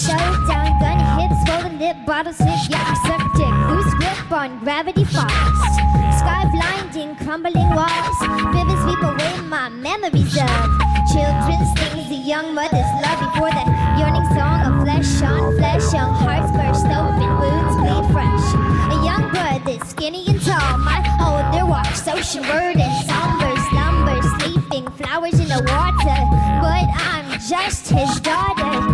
shut down, gun hit, swollen lip, bottle slip, yucky suck dick, loose grip on gravity falls. Sky blinding, crumbling walls, vivid sweep away my memories of children's things, the young mother's love before the yearning song of flesh on flesh, young hearts burst open, wounds bleed fresh. A young brother, skinny and tall, my older watch, social word and somber slumber, sleeping flowers in the water, but I'm just his daughter.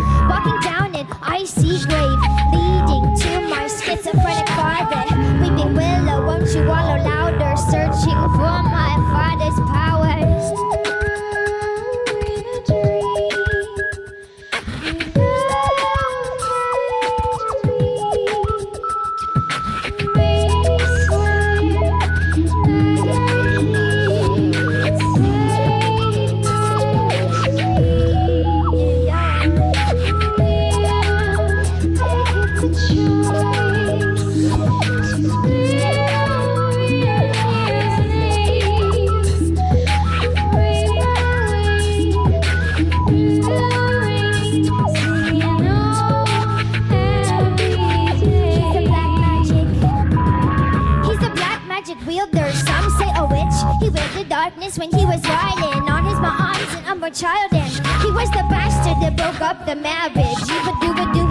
soak up the marriage. You would do it, do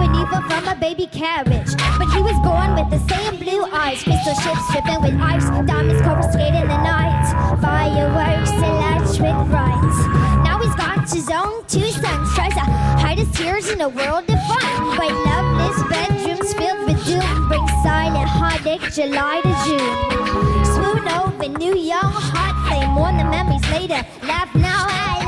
from a baby carriage. But he was born with the same blue eyes. Crystal ships dripping with ice. Diamonds coruscating in the night. Fireworks, electric rights. Now he's got his own two sons. Tries to hide his tears in a world of fun. But loveless bedrooms filled with doom. Bring silent heartache July to June. Swoon over new young heart flame. Warn the memories later. Laugh now. I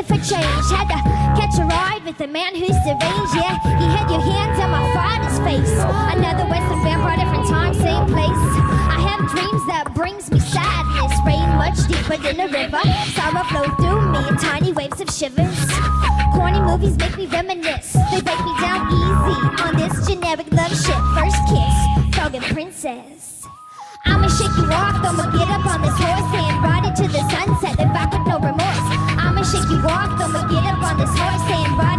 begging for change. Had to catch a ride with a man who's deranged. Yeah, he had your hands on my father's face. Another Western vampire, different time, same place. I have dreams that brings me sadness. Rain much deeper than a river. Sorrow flow through me in tiny waves of shivers. Corny movies make me reminisce. They break me down easy on this generic love shit. First kiss, frog and princess. I'ma shake you off, I'ma get up on this horse on this horse and ride